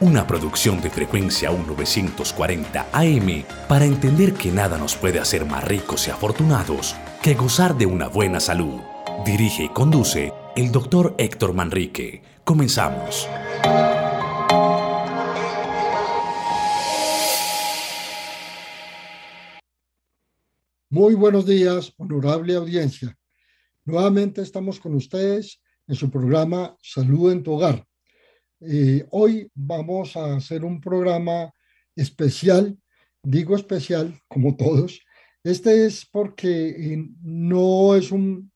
una producción de frecuencia 1940 AM para entender que nada nos puede hacer más ricos y afortunados que gozar de una buena salud. Dirige y conduce el doctor Héctor Manrique. Comenzamos. Muy buenos días, honorable audiencia. Nuevamente estamos con ustedes en su programa Salud en tu Hogar. Eh, hoy vamos a hacer un programa especial, digo especial como todos. Este es porque eh, no es un,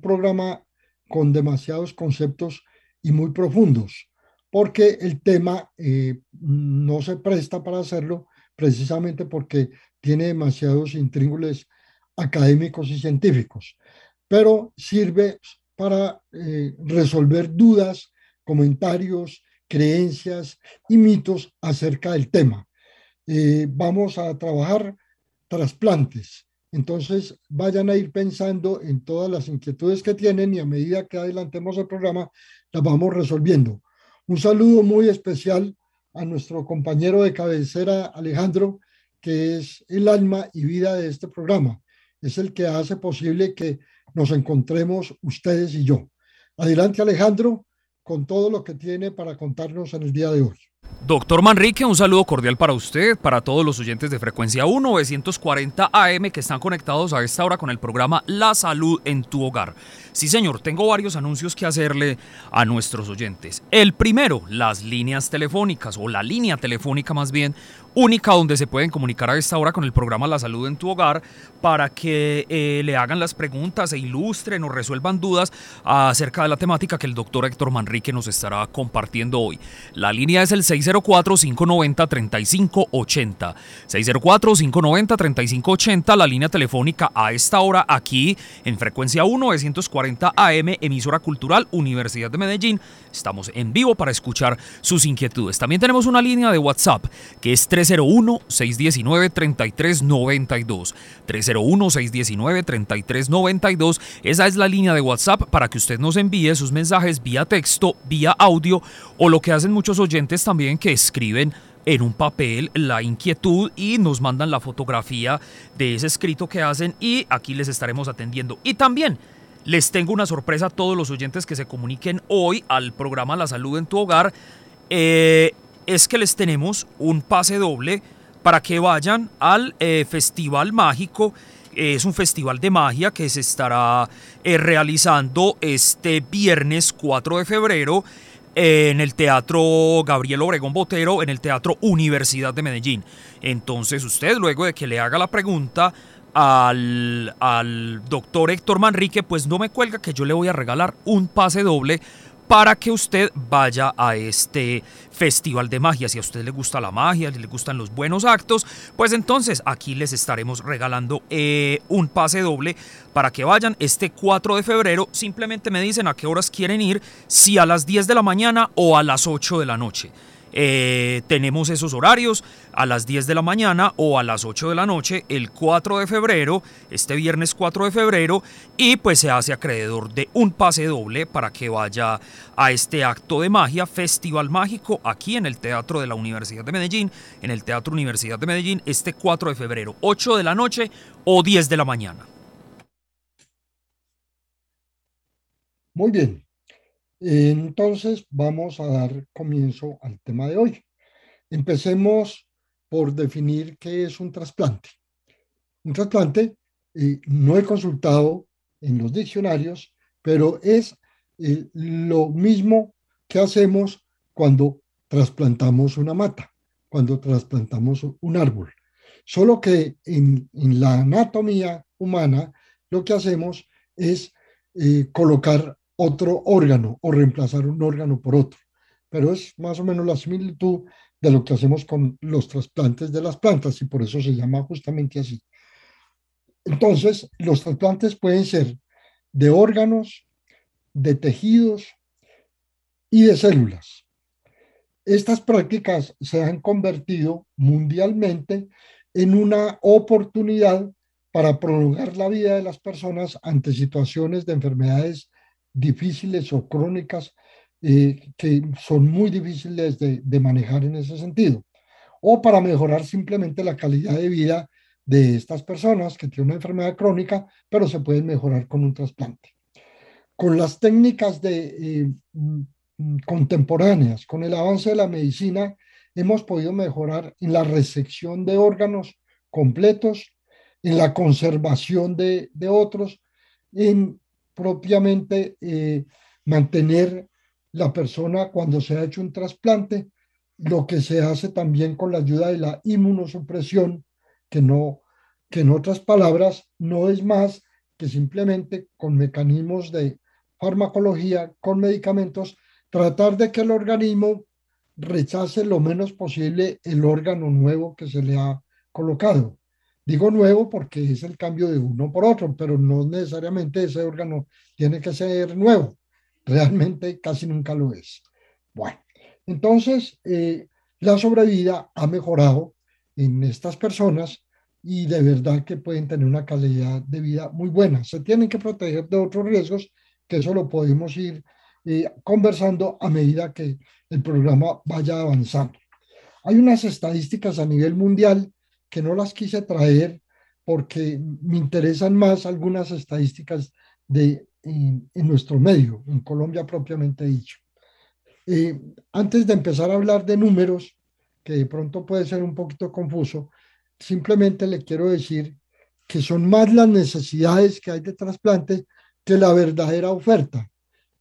programa con demasiados conceptos y muy profundos, porque el tema eh, no se presta para hacerlo precisamente porque tiene demasiados intríngules académicos y científicos, pero sirve para eh, resolver dudas, comentarios, creencias y mitos acerca del tema. Eh, vamos a trabajar trasplantes. Entonces, vayan a ir pensando en todas las inquietudes que tienen y a medida que adelantemos el programa, las vamos resolviendo. Un saludo muy especial a nuestro compañero de cabecera, Alejandro, que es el alma y vida de este programa. Es el que hace posible que nos encontremos ustedes y yo. Adelante, Alejandro, con todo lo que tiene para contarnos en el día de hoy. Doctor Manrique, un saludo cordial para usted, para todos los oyentes de frecuencia 1 940 AM que están conectados a esta hora con el programa La Salud en tu Hogar. Sí, señor, tengo varios anuncios que hacerle a nuestros oyentes. El primero, las líneas telefónicas, o la línea telefónica más bien, única donde se pueden comunicar a esta hora con el programa La Salud en tu Hogar para que eh, le hagan las preguntas e ilustren o resuelvan dudas acerca de la temática que el doctor Héctor Manrique nos estará compartiendo hoy. La línea es el 604-590-3580. 604-590-3580, la línea telefónica a esta hora aquí en frecuencia 1 940 AM, emisora cultural Universidad de Medellín. Estamos en vivo para escuchar sus inquietudes. También tenemos una línea de WhatsApp que es 301-619-3392. 301-619-3392. Esa es la línea de WhatsApp para que usted nos envíe sus mensajes vía texto, vía audio o lo que hacen muchos oyentes también que escriben en un papel la inquietud y nos mandan la fotografía de ese escrito que hacen y aquí les estaremos atendiendo. Y también les tengo una sorpresa a todos los oyentes que se comuniquen hoy al programa La Salud en tu Hogar. Eh, es que les tenemos un pase doble para que vayan al eh, Festival Mágico. Es un festival de magia que se estará eh, realizando este viernes 4 de febrero en el Teatro Gabriel Obregón Botero, en el Teatro Universidad de Medellín. Entonces usted, luego de que le haga la pregunta al, al doctor Héctor Manrique, pues no me cuelga que yo le voy a regalar un pase doble para que usted vaya a este festival de magia. Si a usted le gusta la magia, le gustan los buenos actos, pues entonces aquí les estaremos regalando eh, un pase doble para que vayan este 4 de febrero. Simplemente me dicen a qué horas quieren ir, si a las 10 de la mañana o a las 8 de la noche. Eh, tenemos esos horarios a las 10 de la mañana o a las 8 de la noche el 4 de febrero, este viernes 4 de febrero, y pues se hace acreedor de un pase doble para que vaya a este acto de magia, Festival Mágico, aquí en el Teatro de la Universidad de Medellín, en el Teatro Universidad de Medellín, este 4 de febrero, 8 de la noche o 10 de la mañana. Muy bien, entonces, vamos a dar comienzo al tema de hoy. Empecemos por definir qué es un trasplante. Un trasplante, eh, no he consultado en los diccionarios, pero es eh, lo mismo que hacemos cuando trasplantamos una mata, cuando trasplantamos un árbol. Solo que en, la anatomía humana lo que hacemos es eh, colocar otro órgano o reemplazar un órgano por otro. Pero es más o menos la similitud de lo que hacemos con los trasplantes de las plantas y por eso se llama justamente así. entonces, los trasplantes pueden ser de órganos, de tejidos y de células. Estas prácticas se han convertido mundialmente en una oportunidad para prolongar la vida de las personas ante situaciones de enfermedades difíciles o crónicas eh, que son muy difíciles de, de manejar en ese sentido, o para mejorar simplemente la calidad de vida de estas personas que tienen una enfermedad crónica, pero se pueden mejorar con un trasplante. Con las técnicas de, eh, mm, contemporáneas, con el avance de la medicina, hemos podido mejorar en la resección de órganos completos en la conservación de, otros, en propiamente eh, mantener la persona cuando se ha hecho un trasplante, lo que se hace también con la ayuda de la inmunosupresión, que no, que en otras palabras no es más que simplemente con mecanismos de farmacología, con medicamentos, tratar de que el organismo rechace lo menos posible el órgano nuevo que se le ha colocado. Digo nuevo porque es el cambio de uno por otro, pero no necesariamente ese órgano tiene que ser nuevo. Realmente casi nunca lo es. Bueno, entonces eh, la sobrevida ha mejorado en estas personas y de verdad que pueden tener una calidad de vida muy buena. Se tienen que proteger de otros riesgos, que eso lo podemos ir eh, conversando a medida que el programa vaya avanzando. Hay unas estadísticas a nivel mundial que no las quise traer porque me interesan más algunas estadísticas de, en, nuestro medio, en Colombia propiamente dicho. Eh, antes de empezar a hablar de números, que de pronto puede ser un poquito confuso, simplemente le quiero decir que son más las necesidades que hay de trasplantes que la verdadera oferta.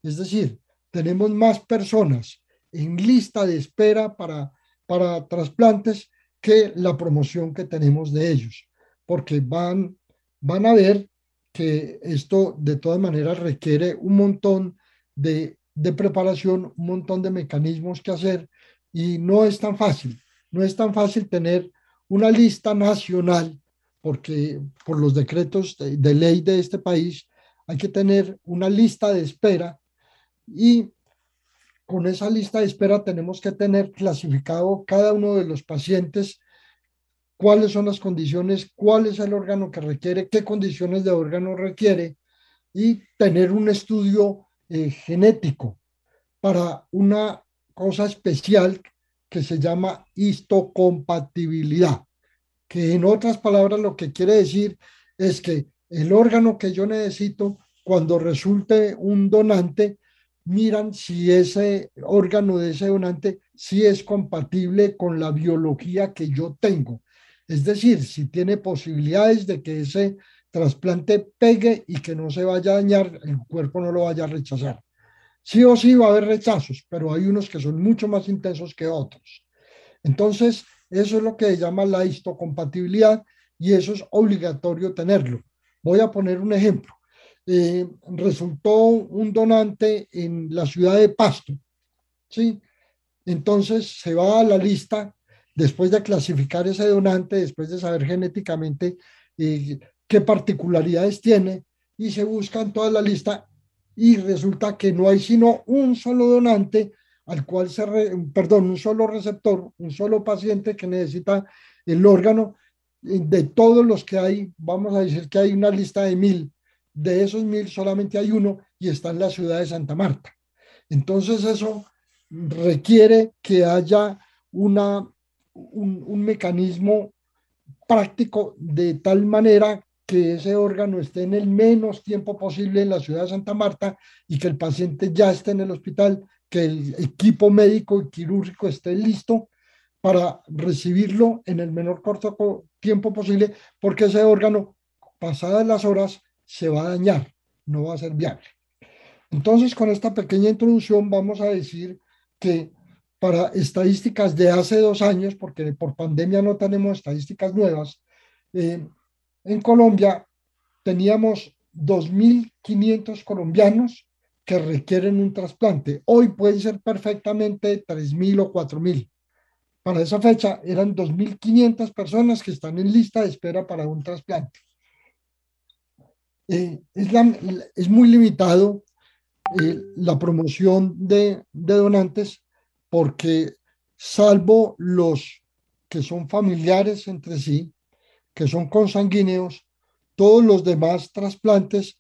Es decir, tenemos más personas en lista de espera para, para trasplantes que la promoción que tenemos de ellos, porque van, van a ver que esto de todas maneras requiere un montón de, de preparación, un montón de mecanismos que hacer y no es tan fácil, no es tan fácil tener una lista nacional, porque por los decretos de, de ley de este país hay que tener una lista de espera y con esa lista de espera tenemos que tener clasificado cada uno de los pacientes, cuáles son las condiciones, cuál es el órgano que requiere, qué condiciones de órgano requiere y tener un estudio eh, genético para una cosa especial que se llama histocompatibilidad, que en otras palabras lo que quiere decir es que el órgano que yo necesito, cuando resulte un donante, miran si ese órgano de ese donante si es compatible con la biología que yo tengo. Es decir, si tiene posibilidades de que ese trasplante pegue y que no se vaya a dañar, el cuerpo no lo vaya a rechazar. Sí o sí va a haber rechazos, pero hay unos que son mucho más intensos que otros. Entonces, eso es lo que se llama la histocompatibilidad y eso es obligatorio tenerlo. Voy a poner un ejemplo. Eh, resultó un donante en la ciudad de Pasto, ¿sí? Entonces se va a la lista después de clasificar ese donante, después de saber genéticamente eh, qué particularidades tiene, y se busca en toda la lista y resulta que no hay sino un solo donante al cual se, perdón, un solo receptor, un solo paciente que necesita el órgano. De todos los que hay, vamos a decir que hay una lista de mil, de esos mil solamente hay uno y está en la ciudad de Santa Marta. Entonces eso requiere que haya una, un, un mecanismo práctico de tal manera que ese órgano esté en el menos tiempo posible en la ciudad de Santa Marta y que el paciente ya esté en el hospital, que el equipo médico y quirúrgico esté listo para recibirlo en el menor corto tiempo posible, porque ese órgano, pasadas las horas, se va a dañar, no va a ser viable. Entonces, con esta pequeña introducción vamos a decir que para estadísticas de hace dos años, porque por pandemia no tenemos estadísticas nuevas, eh, en Colombia teníamos 2.500 colombianos que requieren un trasplante. Hoy pueden ser perfectamente 3.000 o 4.000. Para esa fecha eran 2.500 personas que están en lista de espera para un trasplante. Es, es, muy limitado la promoción de, de donantes porque salvo los que son familiares entre sí, que son consanguíneos, todos los demás trasplantes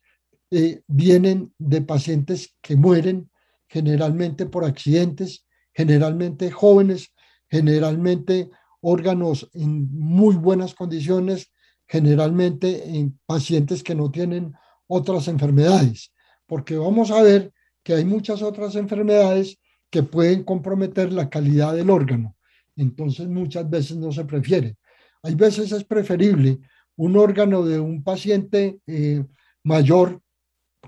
eh, vienen de pacientes que mueren generalmente por accidentes, generalmente jóvenes, generalmente órganos en muy buenas condiciones, generalmente en pacientes que no tienen otras enfermedades, porque vamos a ver que hay muchas otras enfermedades que pueden comprometer la calidad del órgano entonces muchas veces no se prefiere. Hay veces es preferible un órgano de un paciente eh, mayor,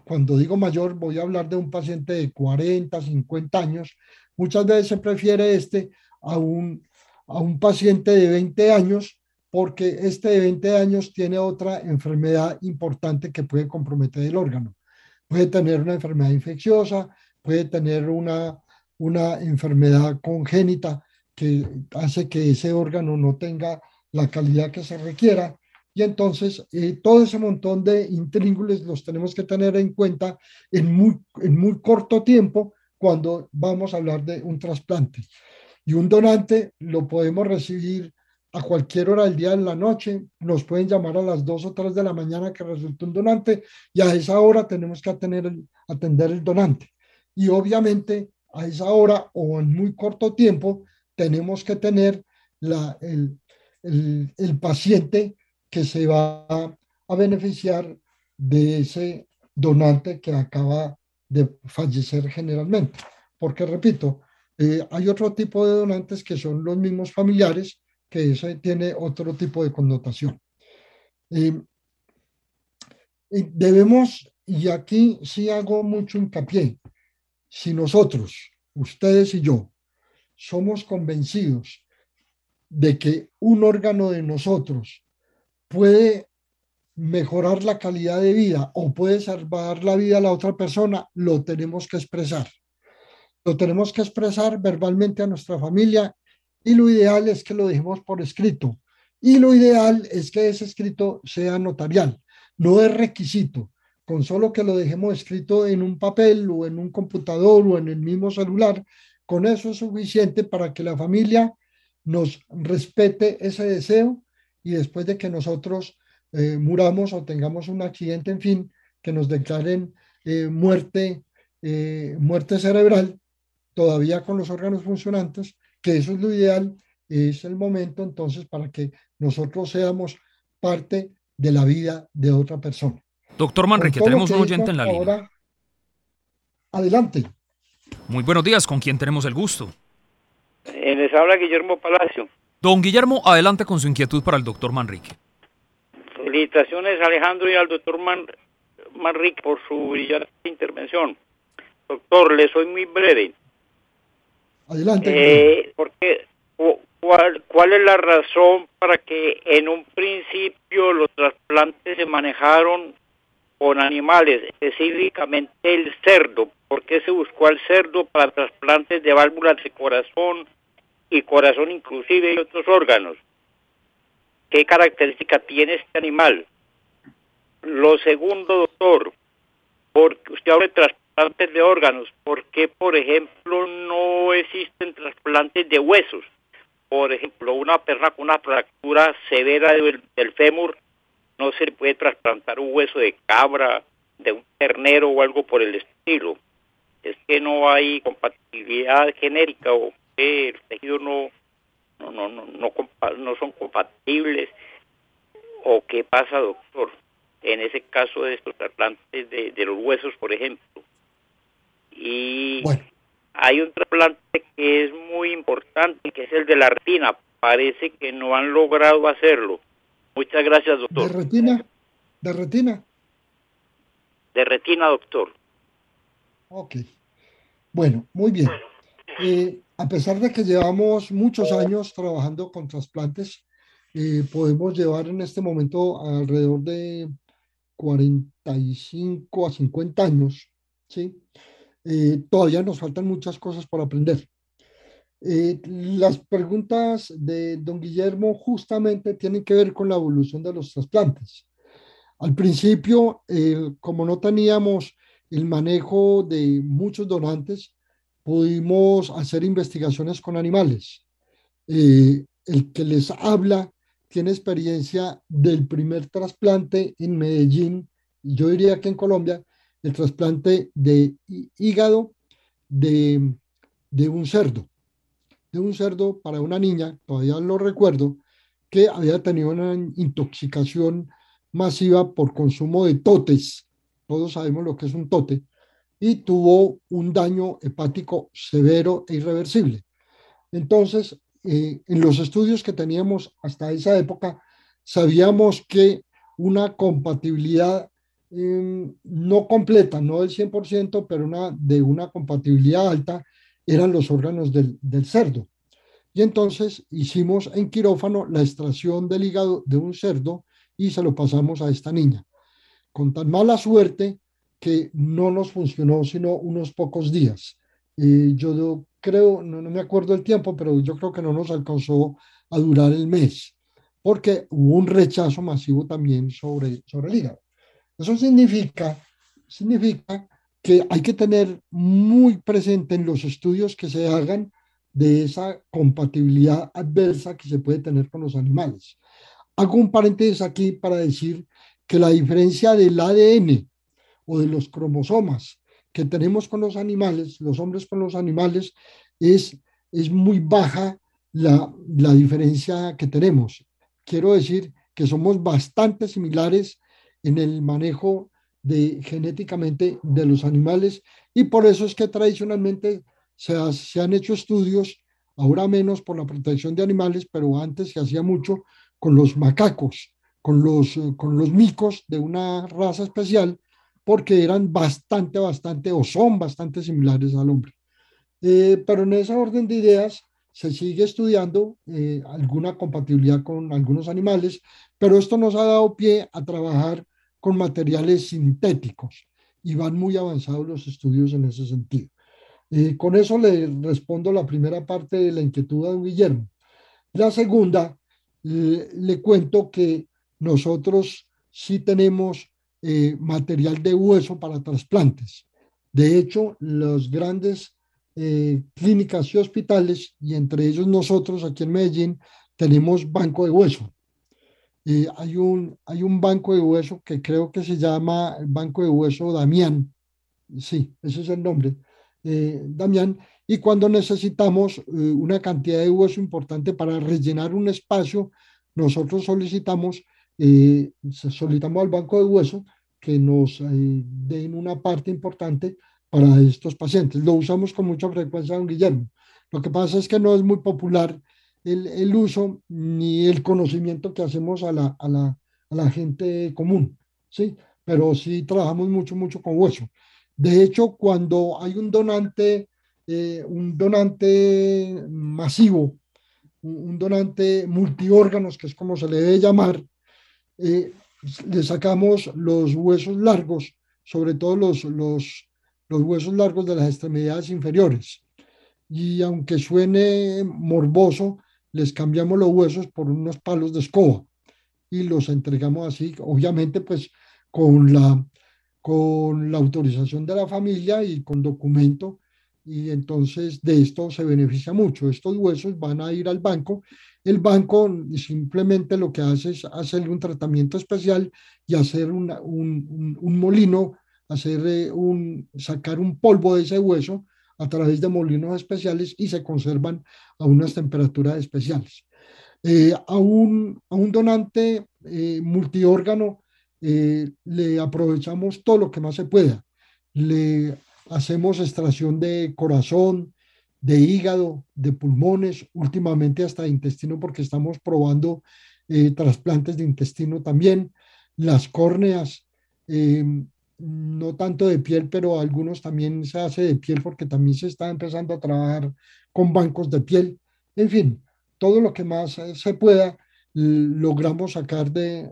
cuando digo mayor voy a hablar de un paciente de 40, 50 años, muchas veces se prefiere este a un, a un paciente de 20 años porque este de 20 años tiene otra enfermedad importante que puede comprometer el órgano. Puede tener una enfermedad infecciosa, puede tener una, una enfermedad congénita que hace que ese órgano no tenga la calidad que se requiera. Y entonces eh, todo ese montón de intríngules los tenemos que tener en cuenta en muy, en muy corto tiempo cuando vamos a hablar de un trasplante. Y un donante lo podemos recibir a cualquier hora del día en la noche, nos pueden llamar a las 2 o 3 de la mañana que resulte un donante y a esa hora tenemos que atender el, el donante. Y obviamente a esa hora o en muy corto tiempo tenemos que tener la, el, el, paciente que se va a beneficiar de ese donante que acaba de fallecer generalmente. Porque, repito, eh, hay otro tipo de donantes que son los mismos familiares, que ese tiene otro tipo de connotación. Debemos, y aquí sí hago mucho hincapié, si nosotros, ustedes y yo, somos convencidos de que un órgano de nosotros puede mejorar la calidad de vida o puede salvar la vida a la otra persona, lo tenemos que expresar. Lo tenemos que expresar verbalmente a nuestra familia y lo ideal es que lo dejemos por escrito. Y lo ideal es que ese escrito sea notarial, no es requisito. Con solo que lo dejemos escrito en un papel o en un computador o en el mismo celular, con eso es suficiente para que la familia nos respete ese deseo y después de que nosotros eh, muramos o tengamos un accidente, en fin, que nos declaren eh, muerte, eh, muerte cerebral, todavía con los órganos funcionantes, que eso es lo ideal, es el momento entonces para que nosotros seamos parte de la vida de otra persona. Doctor Manrique, tenemos un oyente en la línea. Adelante. Muy buenos días, ¿con quién tenemos el gusto? Eh, les habla Guillermo Palacio. Don Guillermo, adelante con su inquietud para el doctor Manrique. Felicitaciones Alejandro y al doctor Manrique por su brillante intervención. Doctor, le soy muy breve. Adelante. Eh, porque, cuál, ¿Cuál es la razón para que en un principio los trasplantes se manejaron con animales, específicamente el cerdo. ¿Por qué se buscó al cerdo para trasplantes de válvulas de corazón y corazón inclusive y otros órganos? ¿Qué característica tiene este animal? Lo segundo, doctor, porque usted habla de trasplantes de órganos, ¿por qué, por ejemplo, trasplantes de huesos? Por ejemplo, una persona con una fractura severa del, del fémur no se puede trasplantar un hueso de cabra, de un ternero o algo por el estilo. Es que no hay compatibilidad genérica o que el tejido no no no no no, son compatibles o qué pasa, doctor, en ese caso de estos trasplantes de, de los huesos, por ejemplo. Y hay un trasplante de la retina. Parece que no han logrado hacerlo Muchas gracias, doctor. ¿De retina? ¿De retina? De retina, doctor. Ok. Bueno, muy bien. Eh, a pesar de que llevamos muchos años trabajando con trasplantes, eh, podemos llevar en este momento alrededor de 45 a 50 años, ¿sí? Eh, todavía nos faltan muchas cosas por aprender. Eh, las preguntas de don Guillermo justamente tienen que ver con la evolución de los trasplantes. Al principio, como no teníamos el manejo de muchos donantes, pudimos hacer investigaciones con animales. Eh, el que les habla tiene experiencia del primer trasplante en Medellín, yo diría que en Colombia, el trasplante de hígado de un cerdo, de un cerdo para una niña, todavía lo recuerdo, que había tenido una intoxicación masiva por consumo de totes. Todos sabemos lo que es un tote. Y tuvo un daño hepático severo e irreversible. Entonces, eh, en los estudios que teníamos hasta esa época, sabíamos que una compatibilidad em, no completa, no del 100%, pero una, de una compatibilidad alta, eran los órganos del, del cerdo. Y entonces hicimos en quirófano la extracción del hígado de un cerdo y se lo pasamos a esta niña. Con tan mala suerte que no nos funcionó sino unos pocos días. y yo creo, no, no, me acuerdo el tiempo, pero yo creo que no nos alcanzó a durar el mes, porque hubo un rechazo masivo también sobre, sobre el hígado. Eso significa, significa que hay que tener muy presente en los estudios que se hagan de esa compatibilidad adversa que se puede tener con los animales. Hago un paréntesis aquí para decir que la diferencia del ADN o de los cromosomas que tenemos con los animales, los hombres con los animales, es, es muy baja la, la diferencia que tenemos. Quiero decir que somos bastante similares en el manejo de genéticamente de los animales y por eso es que tradicionalmente se, han hecho estudios, ahora menos por la protección de animales, pero antes se hacía mucho con los macacos, con los, eh, con los micos de una raza especial, porque eran bastante, bastante, o son bastante similares al hombre. Eh, pero en esa orden de ideas se sigue estudiando eh, alguna compatibilidad con algunos animales, pero esto nos ha dado pie a trabajar con materiales sintéticos y van muy avanzados los estudios en ese sentido. con eso le respondo la primera parte de la inquietud a don Guillermo. La segunda, le cuento que nosotros sí tenemos eh, material de hueso para trasplantes. De hecho, las grandes eh, clínicas y hospitales, y entre ellos nosotros aquí en Medellín, tenemos banco de hueso. Eh, hay, un, hay un banco de hueso que creo que se llama el Banco de Hueso Damián. Sí, ese es el nombre. Damián, y cuando necesitamos una cantidad de hueso importante para rellenar un espacio, nosotros solicitamos eh, solicitamos al banco de hueso que nos eh, den una parte importante para estos pacientes. Lo usamos con mucha frecuencia, don Guillermo. Lo que pasa es que no es muy popular el, el uso ni el conocimiento que hacemos a la, a la, a la gente común, ¿sí? Pero sí trabajamos mucho, mucho con hueso. De hecho, cuando hay un donante, eh, un donante masivo, un donante multiórganos, que es como se le debe llamar, eh, le sacamos los huesos largos, sobre todo los, los, los huesos largos de las extremidades inferiores. Y aunque suene morboso, les cambiamos los huesos por unos palos de escoba y los entregamos así, obviamente pues con la, con la autorización de la familia y con documento y entonces de esto se beneficia mucho. Estos huesos van a ir al banco el banco simplemente lo que hace es hacerle un tratamiento especial y hacer un, un, molino, hacer eh, un, sacar un polvo de ese hueso a través de molinos especiales y se conservan a unas temperaturas especiales. Eh, a, un, a, un, donante eh, multiórgano le aprovechamos todo lo que más se pueda. Le hacemos extracción de corazón, de hígado, de pulmones, últimamente hasta de intestino porque estamos probando eh, trasplantes de intestino también, las córneas, em, no tanto de piel, pero algunos también se hace de piel porque también se está empezando a trabajar con bancos de piel. En fin, todo lo que más eh, se pueda logramos sacar de,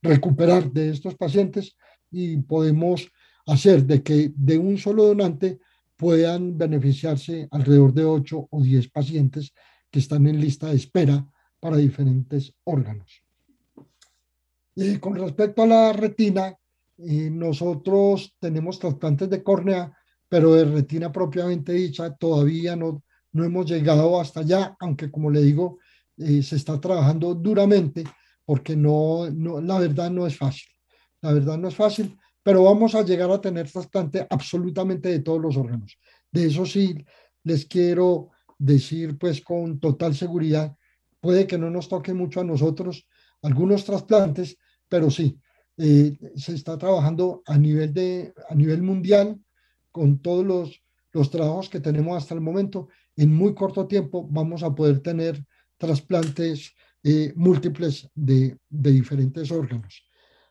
recuperar de estos pacientes y podemos hacer de que de un solo donante puedan beneficiarse alrededor de 8 o 10 pacientes que están en lista de espera para diferentes órganos. Y con respecto a la retina, nosotros tenemos trasplantes de córnea, pero de retina propiamente dicha todavía no, no hemos llegado hasta allá, aunque como le digo, eh, se está trabajando duramente porque no, no, la verdad no es fácil. La verdad no es fácil, pero vamos a llegar a tener trasplante absolutamente de todos los órganos. De eso sí, les quiero decir pues con total seguridad, puede que no nos toque mucho a nosotros algunos trasplantes, pero sí, eh, se está trabajando a nivel, de, a nivel mundial con todos los, los trabajos que tenemos hasta el momento. En muy corto tiempo vamos a poder tener trasplantes eh, múltiples de, de, diferentes órganos.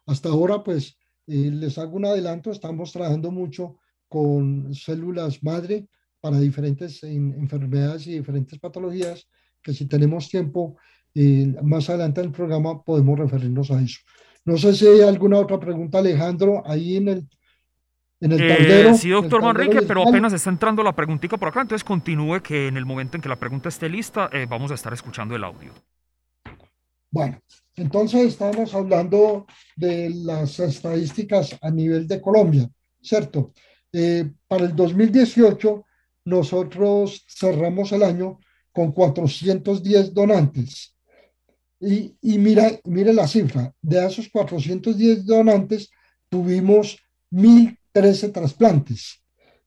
Hasta ahora, pues, eh, les hago un adelanto, estamos trabajando mucho con células madre para diferentes enfermedades y diferentes patologías, que si tenemos tiempo, más adelante en el programa podemos referirnos a eso. No sé si hay alguna otra pregunta, Alejandro, ahí en el, en el eh, sí, doctor Manrique, pero apenas está entrando la preguntita por acá, entonces continúe que en el momento en que la pregunta esté lista, eh, vamos a estar escuchando el audio. Bueno, entonces estamos hablando de las estadísticas a nivel de Colombia, ¿cierto? Eh, para el 2018, nosotros cerramos el año con 410 donantes. Y, mira, mire la cifra, de esos 410 donantes tuvimos 1.013 trasplantes.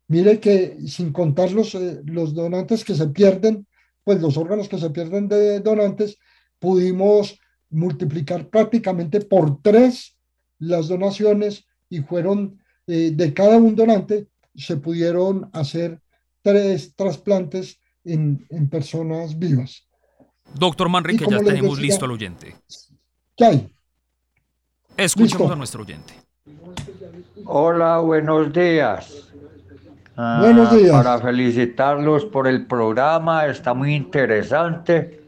Mire que sin contar los, eh, los donantes que se pierden, pues los órganos que se pierden de donantes, pudimos multiplicar prácticamente por tres las donaciones y fueron eh, de cada un donante, se pudieron hacer tres trasplantes en, en personas vivas. Doctor Manrique, ya tenemos listo al oyente. ¿Qué hay? Escuchemos a nuestro oyente. Hola, buenos días. Ah, buenos días. Para felicitarlos por el programa, está muy interesante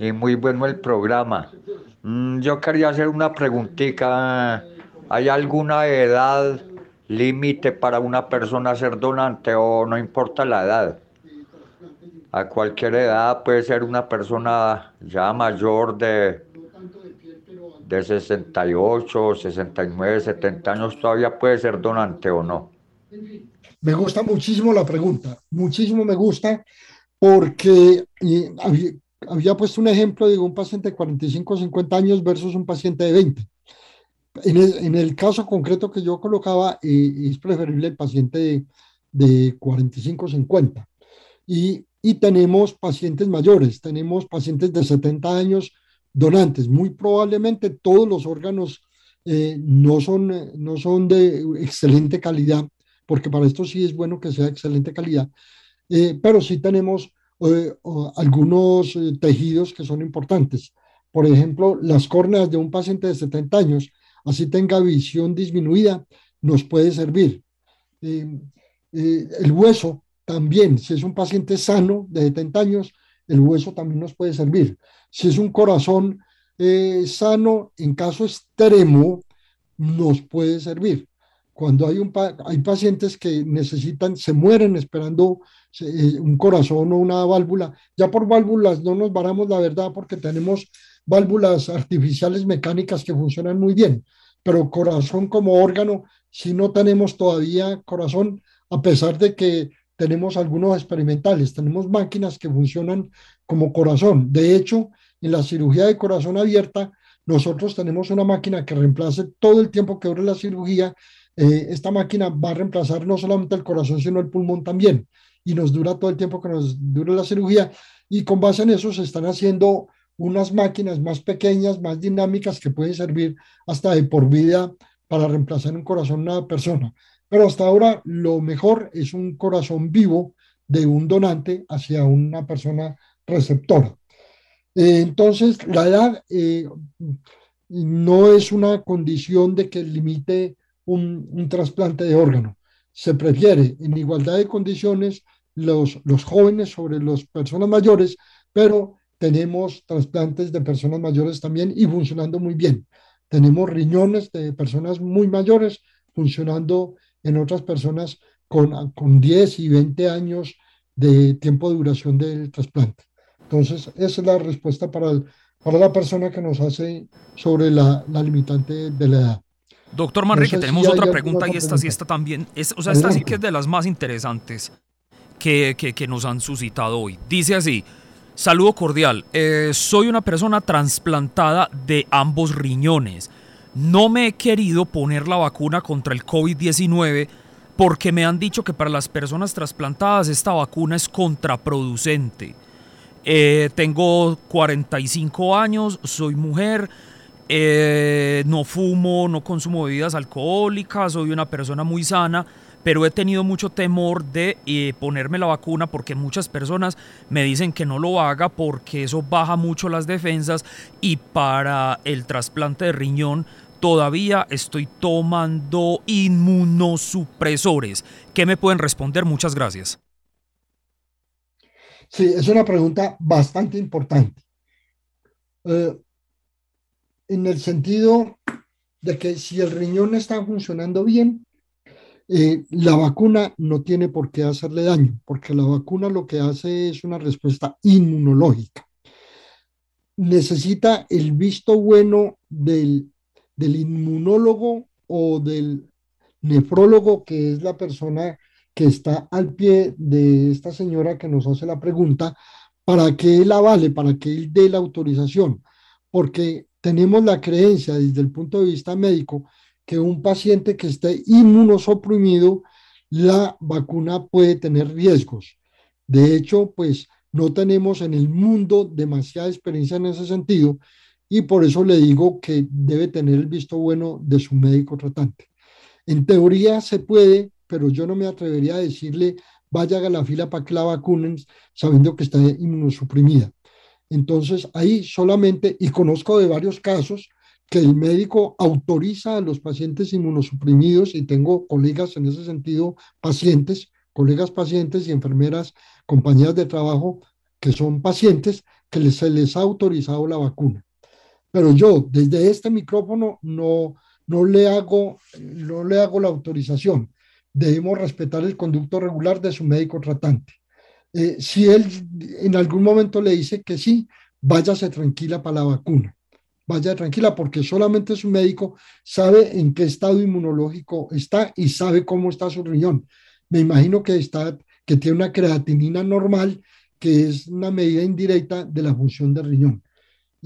y muy bueno el programa. Mm, yo quería hacer una preguntita. ¿Hay alguna edad límite para una persona ser donante o no importa la edad? A cualquier edad, puede ser una persona ya mayor de, de 68, 69, 70 años, todavía puede ser donante o no. Me gusta muchísimo la pregunta, muchísimo me gusta, porque había, puesto un ejemplo de un paciente de 45 50 años versus un paciente de 20. En el, en el caso concreto que yo colocaba, eh, es preferible el paciente de, de 45 50. Y y tenemos pacientes mayores, tenemos pacientes de 70 años donantes. Muy probablemente todos los órganos eh, no, son, no son de excelente calidad, porque para esto sí es bueno que sea excelente calidad, eh, pero sí tenemos eh, algunos tejidos que son importantes. Por ejemplo, las córneas de un paciente de 70 años, así tenga visión disminuida, nos puede servir. el hueso también, si es un paciente sano de 70 años, el hueso también nos puede servir. Si es un corazón eh, sano, en caso extremo, nos puede servir. Cuando hay, un, hay pacientes que necesitan, se mueren esperando eh, un corazón o una válvula, ya por válvulas no nos varamos la verdad porque tenemos válvulas artificiales mecánicas que funcionan muy bien, pero corazón como órgano, si no tenemos todavía corazón, a pesar de que tenemos algunos experimentales, tenemos máquinas que funcionan como corazón. De hecho, en la cirugía de corazón abierta, nosotros tenemos una máquina que reemplace todo el tiempo que dure la cirugía. Eh, esta máquina va a reemplazar no solamente el corazón, sino el pulmón también. Y nos dura todo el tiempo que nos dure la cirugía. Y con base en eso se están haciendo unas máquinas más pequeñas, más dinámicas, que pueden servir hasta de por vida para reemplazar un corazón a una persona. Pero hasta ahora lo mejor es un corazón vivo de un donante hacia una persona receptora. Eh, entonces, la edad eh, no es una condición de que limite un, un, trasplante de órgano. Se prefiere en igualdad de condiciones los, los jóvenes sobre las personas mayores, pero tenemos trasplantes de personas mayores también y funcionando muy bien. Tenemos riñones de personas muy mayores funcionando en otras personas con, con 10 y 20 años de tiempo de duración del trasplante. Entonces, esa es la respuesta para, para la persona que nos hace sobre la, la limitante de la edad. Doctor Manrique, tenemos otra pregunta y esta sí está también, es, o sea, esta sí que es de las más interesantes que, que, que nos han suscitado hoy. Dice así, saludo cordial, eh, soy una persona trasplantada de ambos riñones. No me he querido poner la vacuna contra el COVID-19 porque me han dicho que para las personas trasplantadas esta vacuna es contraproducente. Eh, tengo 45 años, soy mujer, eh, no fumo, no consumo bebidas alcohólicas, soy una persona muy sana, pero he tenido mucho temor de eh, ponerme la vacuna porque muchas personas me dicen que no lo haga porque eso baja mucho las defensas y para el trasplante de riñón todavía estoy tomando inmunosupresores. ¿Qué me pueden responder? Muchas gracias. Sí, es una pregunta bastante importante. Eh, en el sentido de que si el riñón está funcionando bien, eh, la vacuna no tiene por qué hacerle daño, porque la vacuna lo que hace es una respuesta inmunológica. Necesita el visto bueno del, del inmunólogo o del nefrólogo, que es la persona que está al pie de esta señora que nos hace la pregunta, para que él avale, para que él dé la autorización, porque tenemos la creencia desde el punto de vista médico que un paciente que esté inmunosuprimido, la vacuna puede tener riesgos. De hecho, pues no tenemos en el mundo demasiada experiencia en ese sentido y por eso le digo que debe tener el visto bueno de su médico tratante. En teoría se puede, pero yo no me atrevería a decirle vaya a la fila para que la vacunen sabiendo que está inmunosuprimida. Entonces, ahí solamente, y conozco de varios casos, que el médico autoriza a los pacientes inmunosuprimidos, y tengo colegas en ese sentido, pacientes, colegas pacientes y enfermeras, compañeras de trabajo que son pacientes, que se les ha autorizado la vacuna. Pero yo, desde este micrófono, no, no, le hago, no le hago la autorización. Debemos respetar el conducto regular de su médico tratante. Eh, si él en algún momento le dice que sí, váyase tranquila para la vacuna. Vaya tranquila porque solamente su médico sabe en qué estado inmunológico está y sabe cómo está su riñón. Me imagino que, está, que tiene una creatinina normal, que es una medida indirecta de la función del riñón.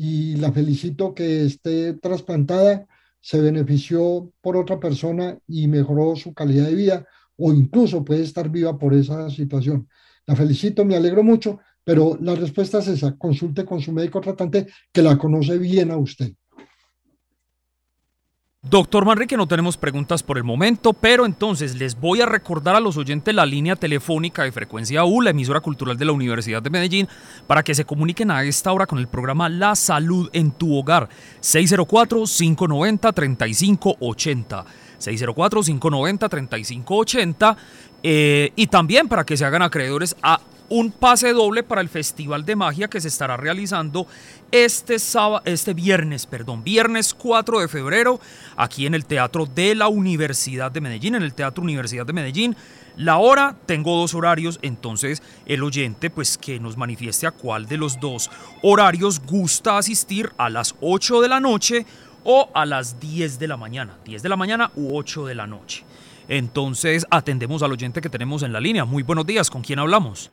Y la felicito que esté trasplantada, se benefició por otra persona y mejoró su calidad de vida o incluso puede estar viva por esa situación. La felicito, me alegro mucho, pero la respuesta es esa, consulte con su médico tratante que la conoce bien a usted. Doctor Manrique, no tenemos preguntas por el momento, pero entonces les voy a recordar a los oyentes la línea telefónica de frecuencia U, la emisora cultural de la Universidad de Medellín, para que se comuniquen a esta hora con el programa La Salud en tu Hogar, 604-590-3580. 604-590-3580 eh, y también para que se hagan acreedores a un pase doble para el Festival de Magia que se estará realizando este, sábado, este viernes, perdón, viernes 4 de febrero, aquí en el Teatro de la Universidad de Medellín, en el Teatro Universidad de Medellín. La hora, tengo dos horarios, entonces el oyente pues que nos manifieste a cuál de los dos horarios gusta asistir a las 8 de la noche o a las 10 de la mañana, 10 de la mañana u 8 de la noche. Entonces atendemos al oyente que tenemos en la línea. Muy buenos días, ¿con quién hablamos?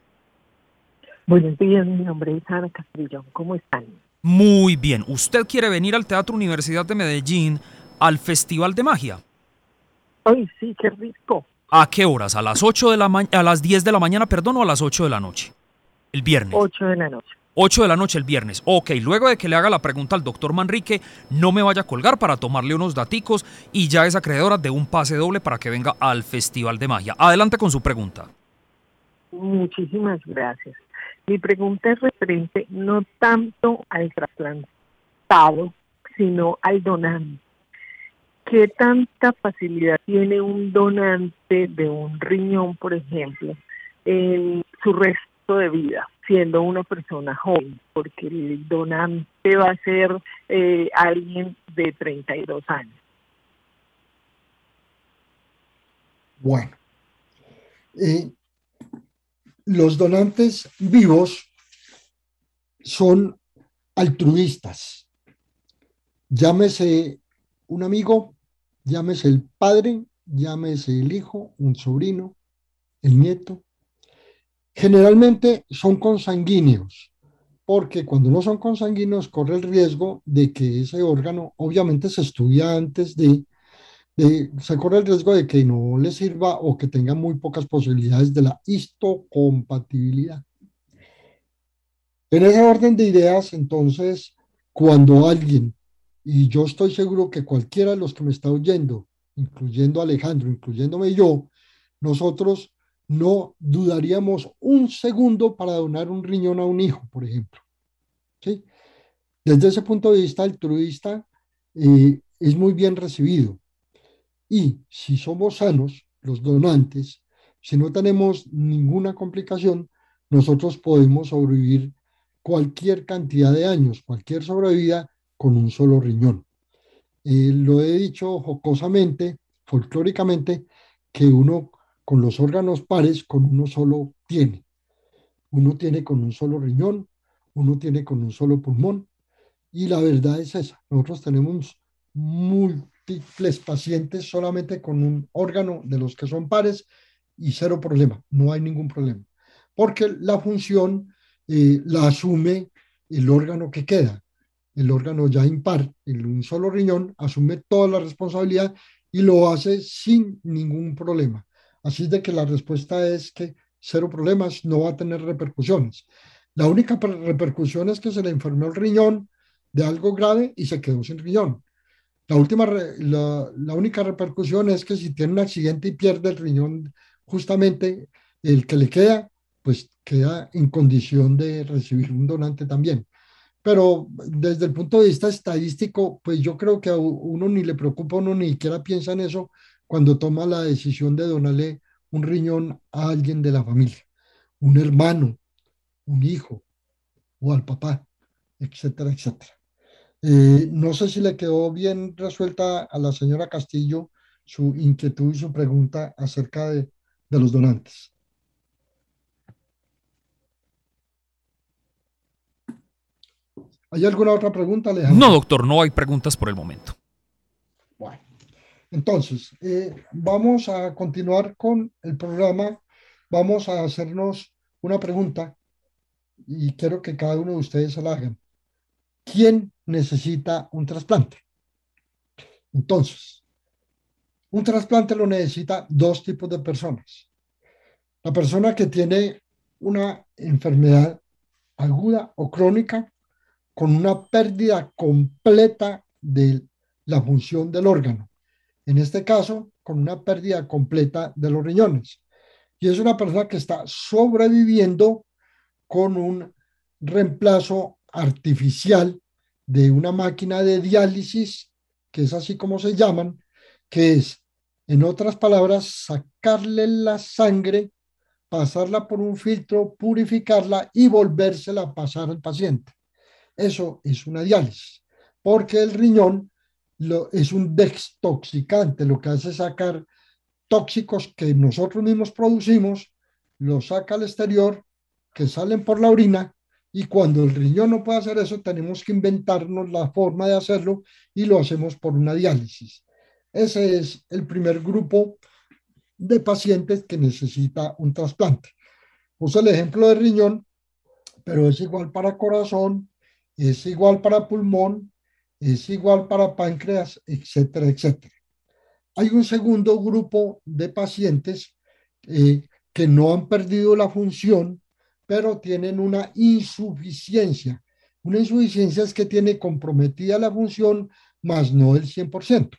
Buenos días, mi nombre es Ana Castrillón, ¿cómo están? Muy bien, ¿usted quiere venir al Teatro Universidad de Medellín al Festival de Magia? Ay, sí, qué rico. ¿A qué horas? ¿A las 8 de la a las 10 de la mañana, perdón, o a las 8 de la noche? El viernes. 8 de la noche. 8 de la noche el viernes. Ok, luego de que le haga la pregunta al doctor Manrique, no me vaya a colgar para tomarle unos daticos y ya es acreedora de un pase doble para que venga al Festival de Magia. Adelante con su pregunta. Muchísimas gracias. Mi pregunta es referente no tanto al trasplantado, sino al donante. ¿Qué tanta facilidad tiene un donante de un riñón, por ejemplo, en su resto de vida? siendo una persona joven, porque el donante va a ser eh, alguien de 32 años. Bueno, eh, los donantes vivos son altruistas. Llámese un amigo, llámese el padre, llámese el hijo, un sobrino, el nieto. Generalmente son consanguíneos, porque cuando no son consanguíneos corre el riesgo de que ese órgano, obviamente se estudia antes de, de, se corre el riesgo de que no le sirva o que tenga muy pocas posibilidades de la histocompatibilidad. En ese orden de ideas, entonces, cuando alguien, y yo estoy seguro que cualquiera de los que me está oyendo, incluyendo Alejandro, incluyéndome yo, nosotros no dudaríamos un segundo para donar un riñón a un hijo, por ejemplo. Desde ese punto de vista altruista, eh, es muy bien recibido. Y si somos sanos, los donantes, si no tenemos ninguna complicación, nosotros podemos sobrevivir cualquier cantidad de años, cualquier sobrevida con un solo riñón. Eh, lo he dicho jocosamente, folclóricamente, que uno con los órganos pares, con uno solo tiene. Uno tiene con un solo riñón, uno tiene con un solo pulmón, y la verdad es esa. Nosotros tenemos múltiples pacientes solamente con un órgano de los que son pares y cero problema, no hay ningún problema. Porque la función eh, la asume el órgano que queda. El órgano ya impar, en un solo riñón, asume toda la responsabilidad y lo hace sin ningún problema. Así de que la respuesta es que cero problemas, no va a tener repercusiones. La única repercusión es que se le enfermó el riñón de algo grave y se quedó sin riñón. La, última, la, única repercusión es que si tiene un accidente y pierde el riñón, justamente el que le queda, pues queda en condición de recibir un donante también. Pero desde el punto de vista estadístico, pues yo creo que a uno ni le preocupa, uno ni siquiera piensa en eso cuando toma la decisión de donarle un riñón a alguien de la familia, un hermano, un hijo o al papá, etcétera, etcétera. Eh, no sé si le quedó bien resuelta a la señora Castillo su inquietud y su pregunta acerca de, de los donantes. ¿Hay alguna otra pregunta, Alejandro? No, doctor, no hay preguntas por el momento. Bueno, entonces, eh, vamos a continuar con el programa. Vamos a hacernos una pregunta y quiero que cada uno de ustedes se la hagan. ¿Quién necesita un trasplante? Entonces, un trasplante lo necesita dos tipos de personas. La persona que tiene una enfermedad aguda o crónica con una pérdida completa de la función del órgano. En este caso, con una pérdida completa de los riñones. Y es una persona que está sobreviviendo con un reemplazo artificial de una máquina de diálisis, que es así como se llaman, que es, en otras palabras, sacarle la sangre, pasarla por un filtro, purificarla y volvérsela a pasar al paciente. Eso es una diálisis, porque el riñón lo, es un dextoxicante, lo que hace es sacar tóxicos que nosotros mismos producimos, los saca al exterior, que salen por la orina, y cuando el riñón no puede hacer eso, tenemos que inventarnos la forma de hacerlo y lo hacemos por una diálisis. Ese es el primer grupo de pacientes que necesita un trasplante. Puse el ejemplo de riñón, pero es igual para corazón, es igual para pulmón, es igual para páncreas, etcétera, etcétera. Hay un segundo grupo de pacientes eh, que no han perdido la función, pero tienen una insuficiencia. Una insuficiencia es que tiene comprometida la función, más no el 100%.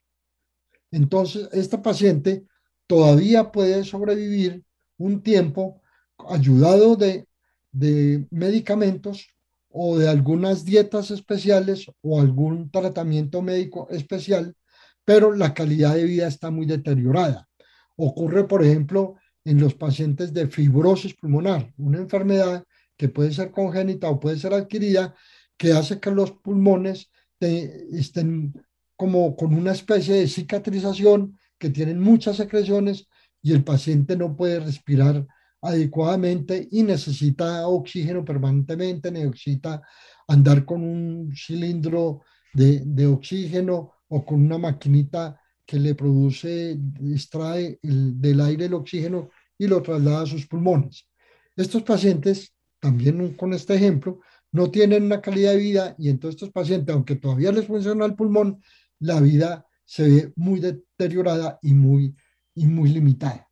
Entonces, esta paciente todavía puede sobrevivir un tiempo ayudado de, de medicamentos o de algunas dietas especiales o algún tratamiento médico especial, pero la calidad de vida está muy deteriorada. Ocurre, por ejemplo, en los pacientes de fibrosis pulmonar, una enfermedad que puede ser congénita o puede ser adquirida, que hace que los pulmones estén como con una especie de cicatrización, que tienen muchas secreciones y el paciente no puede respirar adecuadamente y necesita oxígeno permanentemente, necesita andar con un cilindro de, de oxígeno o con una maquinita que le produce, extrae el, del aire el oxígeno y lo traslada a sus pulmones. Estos pacientes, también con este ejemplo, no tienen una calidad de vida y entonces estos pacientes, aunque todavía les funciona el pulmón, la vida se ve muy deteriorada y muy, y muy limitada.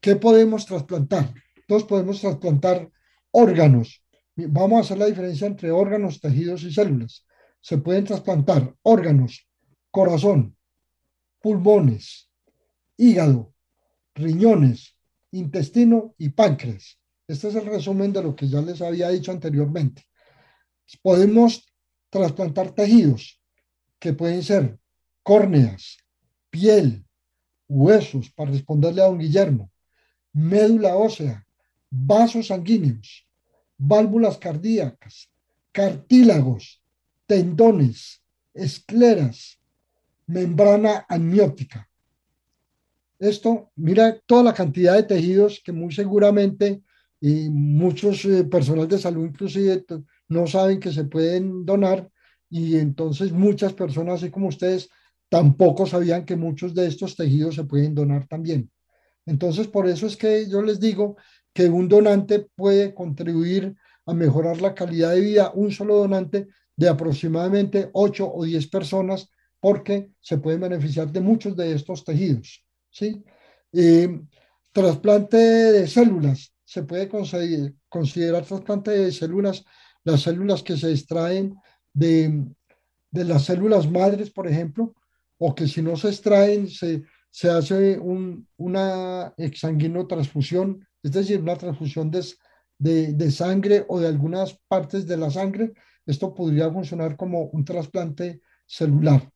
¿Qué podemos trasplantar? Entonces podemos trasplantar órganos. Vamos a hacer la diferencia entre órganos, tejidos y células. Se pueden trasplantar órganos, corazón, pulmones, hígado, riñones, intestino y páncreas. Este es el resumen de lo que ya les había dicho anteriormente. Podemos trasplantar tejidos que pueden ser córneas, piel, huesos, para responderle a don Guillermo, médula ósea, vasos sanguíneos, válvulas cardíacas, cartílagos, tendones, escleras, membrana amniótica. Esto, mira toda la cantidad de tejidos que muy seguramente y muchos eh, personal de salud inclusive no saben que se pueden donar y entonces muchas personas, así como ustedes, tampoco sabían que muchos de estos tejidos se pueden donar también. Entonces, por eso es que yo les digo que un donante puede contribuir a mejorar la calidad de vida, un solo donante de aproximadamente 8 o 10 personas porque se pueden beneficiar de muchos de estos tejidos. ¿sí? Eh, trasplante de células. Se puede considerar trasplante de células, las células que se extraen de, de las células madres, por ejemplo, o que si no se extraen, se, se hace un, una exsanguinotransfusión, es decir, una transfusión de, de, de, sangre o de algunas partes de la sangre. Esto podría funcionar como un trasplante celular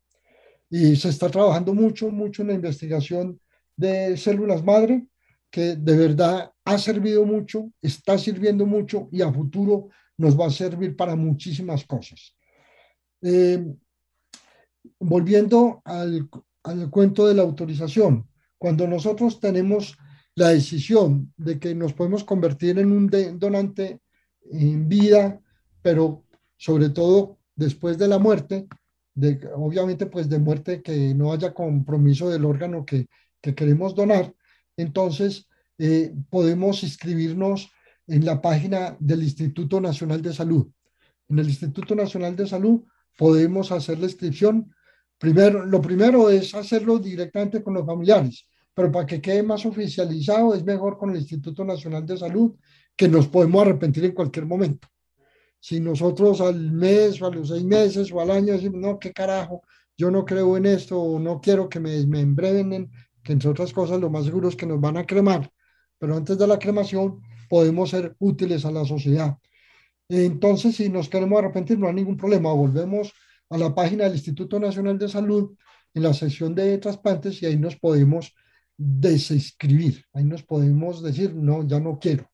y se está trabajando mucho, mucho en la investigación de células madre, que de verdad ha servido mucho, está sirviendo mucho y a futuro nos va a servir para muchísimas cosas. Eh, volviendo al, al cuento de la autorización, cuando nosotros tenemos la decisión de que nos podemos convertir en un donante en vida, pero sobre todo después de la muerte, obviamente pues de muerte que no haya compromiso del órgano que, que queremos donar, entonces eh, podemos inscribirnos en la página del Instituto Nacional de Salud. En el Instituto Nacional de Salud podemos hacer la inscripción. Primero, lo primero es hacerlo directamente con los familiares, pero para que quede más oficializado es mejor con el Instituto Nacional de Salud, que nos podemos arrepentir en cualquier momento. Si nosotros al mes o a los seis meses o al año decimos, no, qué carajo, yo no creo en esto o no quiero que me desmembrenen, que entre otras cosas lo más seguro es que nos van a cremar, pero antes de la cremación podemos ser útiles a la sociedad. Entonces, si nos queremos arrepentir, no hay ningún problema. Volvemos a la página del Instituto Nacional de Salud en la sección de trasplantes y ahí nos podemos desescribir. Ahí nos podemos decir, no, ya no quiero.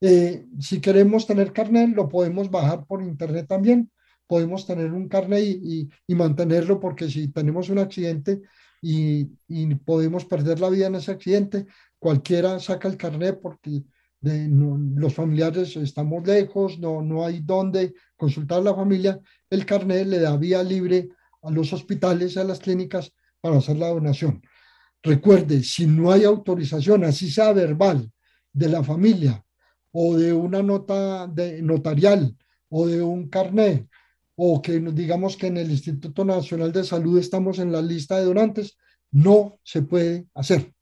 Eh, si queremos tener carnet, lo podemos bajar por internet también. Podemos tener un carnet y, y, mantenerlo porque si tenemos un accidente y, y, podemos perder la vida en ese accidente, cualquiera saca el carnet porque de, los familiares estamos lejos, no, no hay dónde consultar a la familia. El carnet le da vía libre a los hospitales, a las clínicas para hacer la donación. Recuerde, si no hay autorización, así sea verbal, de la familia o de una nota de notarial o de un carnet o que digamos que en el Instituto Nacional de Salud estamos en la lista de donantes, no se puede hacer.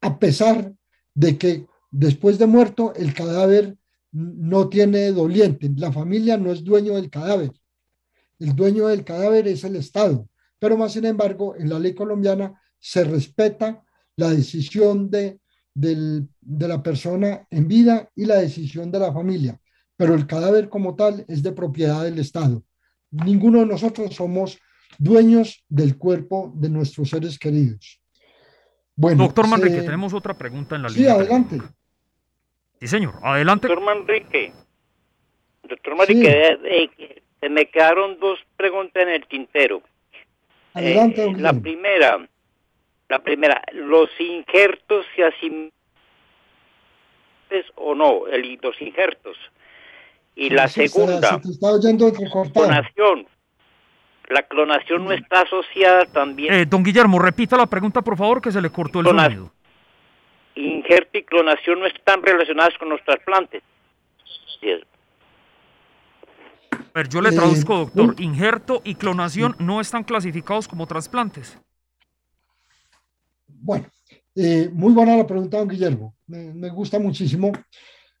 A pesar de que después de muerto el cadáver no tiene doliente, la familia no es dueño del cadáver. El dueño del cadáver es el Estado. Pero más sin embargo, en la ley colombiana se respeta la decisión de de la persona en vida y la decisión de la familia, pero el cadáver como tal es de propiedad del Estado. Ninguno de nosotros somos dueños del cuerpo de nuestros seres queridos. Bueno, Doctor Manrique, tenemos otra pregunta en la línea. Sí, adelante. Sí, señor, adelante. Doctor Manrique, doctor Manrique, eh, eh, me quedaron dos preguntas en el tintero. Adelante, eh, La primera, la primera, ¿los injertos se asimilan o no? El, los injertos. Y la segunda, clonación. La clonación no está asociada también. Eh, don Guillermo, repita la pregunta, por favor, que se le cortó el sonido. Injerto y clonación no están relacionadas con los trasplantes. A ver, yo le traduzco, eh, doctor. Injerto y clonación no están clasificados como trasplantes. Bueno, eh, muy buena la pregunta, don Guillermo. Me, gusta muchísimo.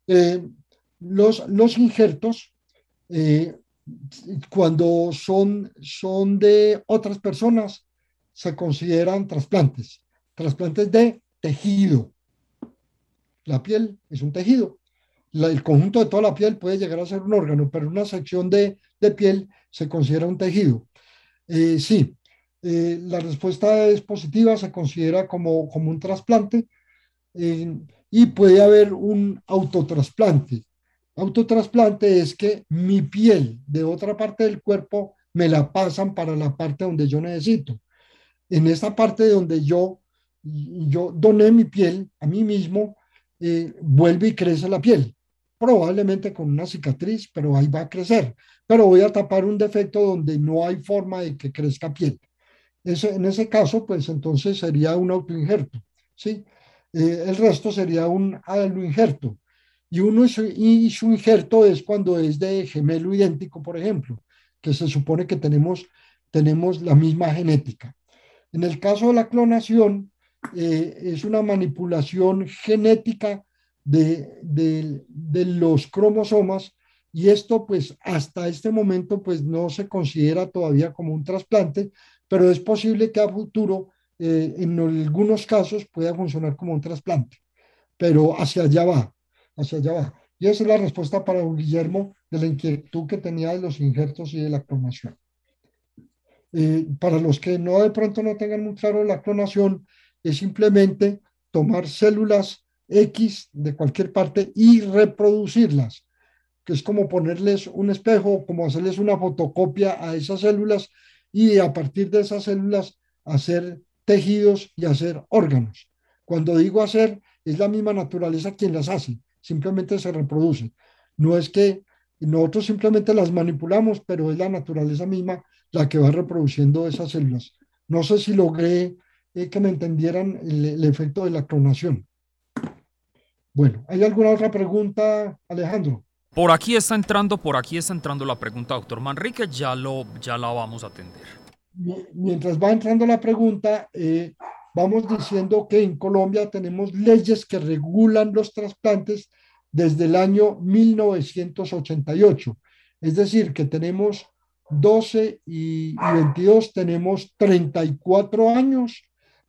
Eh, los, los injertos, cuando son, son de otras personas, se consideran trasplantes. Trasplantes de tejido. La piel es un tejido el conjunto de toda la piel puede llegar a ser un órgano, pero una sección de, piel se considera un tejido. Eh, sí, eh, la respuesta es positiva, se considera como, como un trasplante eh, y puede haber un autotrasplante. Autotrasplante es que mi piel de otra parte del cuerpo me la pasan para la parte donde yo necesito. En esta parte donde yo, yo doné mi piel a mí mismo, vuelve y crece la piel probablemente con una cicatriz, pero ahí va a crecer. Pero voy a tapar un defecto donde no hay forma de que crezca piel. En ese caso, pues entonces sería un autoinjerto, ¿sí? Eh, el resto sería un aloinjerto. Y, uno y su injerto es cuando es de gemelo idéntico, por ejemplo, que se supone que tenemos, tenemos la misma genética. En el caso de la clonación, eh, es una manipulación genética de, los cromosomas y esto pues hasta este momento pues no se considera todavía como un trasplante, pero es posible que a futuro eh, en algunos casos pueda funcionar como un trasplante, pero hacia allá va, hacia allá va. Y esa es la respuesta para Guillermo de la inquietud que tenía de los injertos y de la clonación. Eh, para los que no de pronto no tengan muy claro la clonación, es simplemente tomar células X de cualquier parte y reproducirlas, que es como ponerles un espejo, como hacerles una fotocopia a esas células y a partir de esas células hacer tejidos y hacer órganos. Cuando digo hacer, es la misma naturaleza quien las hace, simplemente se reproduce. No es que nosotros simplemente las manipulamos, pero es la naturaleza misma la que va reproduciendo esas células. No sé si logré eh, que me entendieran el efecto de la clonación. Bueno, ¿hay alguna otra pregunta, Alejandro? Por aquí está entrando, por aquí está entrando la pregunta, doctor Manrique, ya, lo, ya la vamos a atender. Mientras va entrando la pregunta, eh, vamos diciendo que en Colombia tenemos leyes que regulan los trasplantes desde el año 1988. Es decir, que tenemos 12 y 22, tenemos 34 años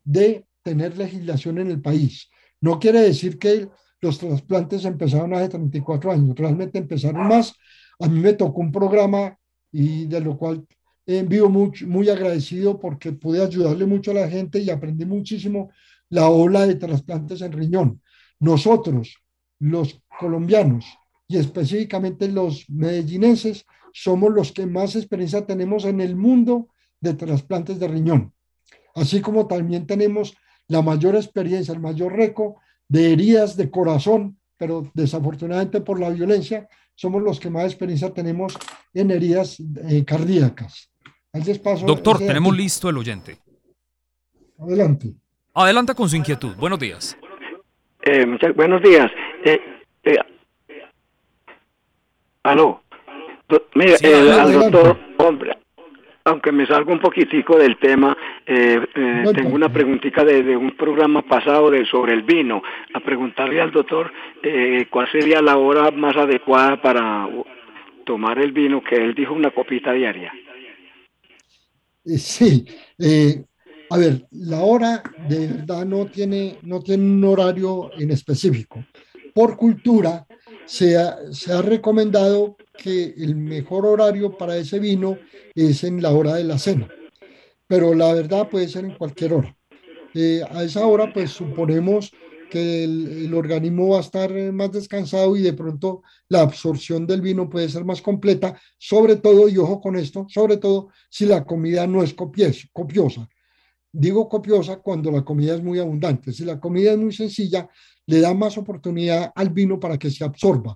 de tener legislación en el país. No quiere decir que los trasplantes empezaron hace 34 años, realmente empezaron más. A mí me tocó un programa y de lo cual vivo muy, muy agradecido porque pude ayudarle mucho a la gente y aprendí muchísimo la ola de trasplantes en riñón. Nosotros, los colombianos y específicamente los medellinenses, somos los que más experiencia tenemos en el mundo de trasplantes de riñón. Así como también tenemos la mayor experiencia, el mayor récord de heridas de corazón, pero desafortunadamente por la violencia somos los que más experiencia tenemos en heridas eh, cardíacas. Doctor, tenemos listo el oyente. Adelante. Adelante con su inquietud. Buenos días. Eh, muchas, buenos días. Eh, eh aló. mira, al doctor, hombre, aunque me salgo un poquitico del tema, eh, eh, tengo una preguntita de, un programa pasado de, sobre el vino, a preguntarle al doctor eh, cuál sería la hora más adecuada para tomar el vino, que él dijo una copita diaria. Sí, a ver, la hora de verdad no tiene, no tiene un horario en específico. Por cultura, se ha, se ha recomendado que el mejor horario para ese vino es en la hora de la cena, pero la verdad puede ser en cualquier hora. Eh, a esa hora, pues suponemos que el, organismo va a estar más descansado y de pronto la absorción del vino puede ser más completa, sobre todo, y ojo con esto, sobre todo si la comida no es copiosa. Digo copiosa cuando la comida es muy abundante. Si la comida es muy sencilla, le da más oportunidad al vino para que se absorba.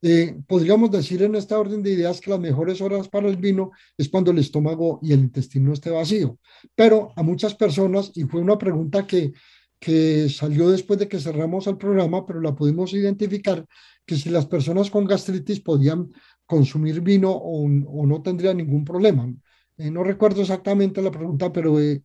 Eh, podríamos decir en esta orden de ideas que las mejores horas para el vino es cuando el estómago y el intestino esté vacío. Pero a muchas personas, y fue una pregunta que, que salió después de que cerramos el programa, pero la pudimos identificar, que si las personas con gastritis podían consumir vino o, o no tendrían ningún problema. Eh, no recuerdo exactamente la pregunta, pero, eh,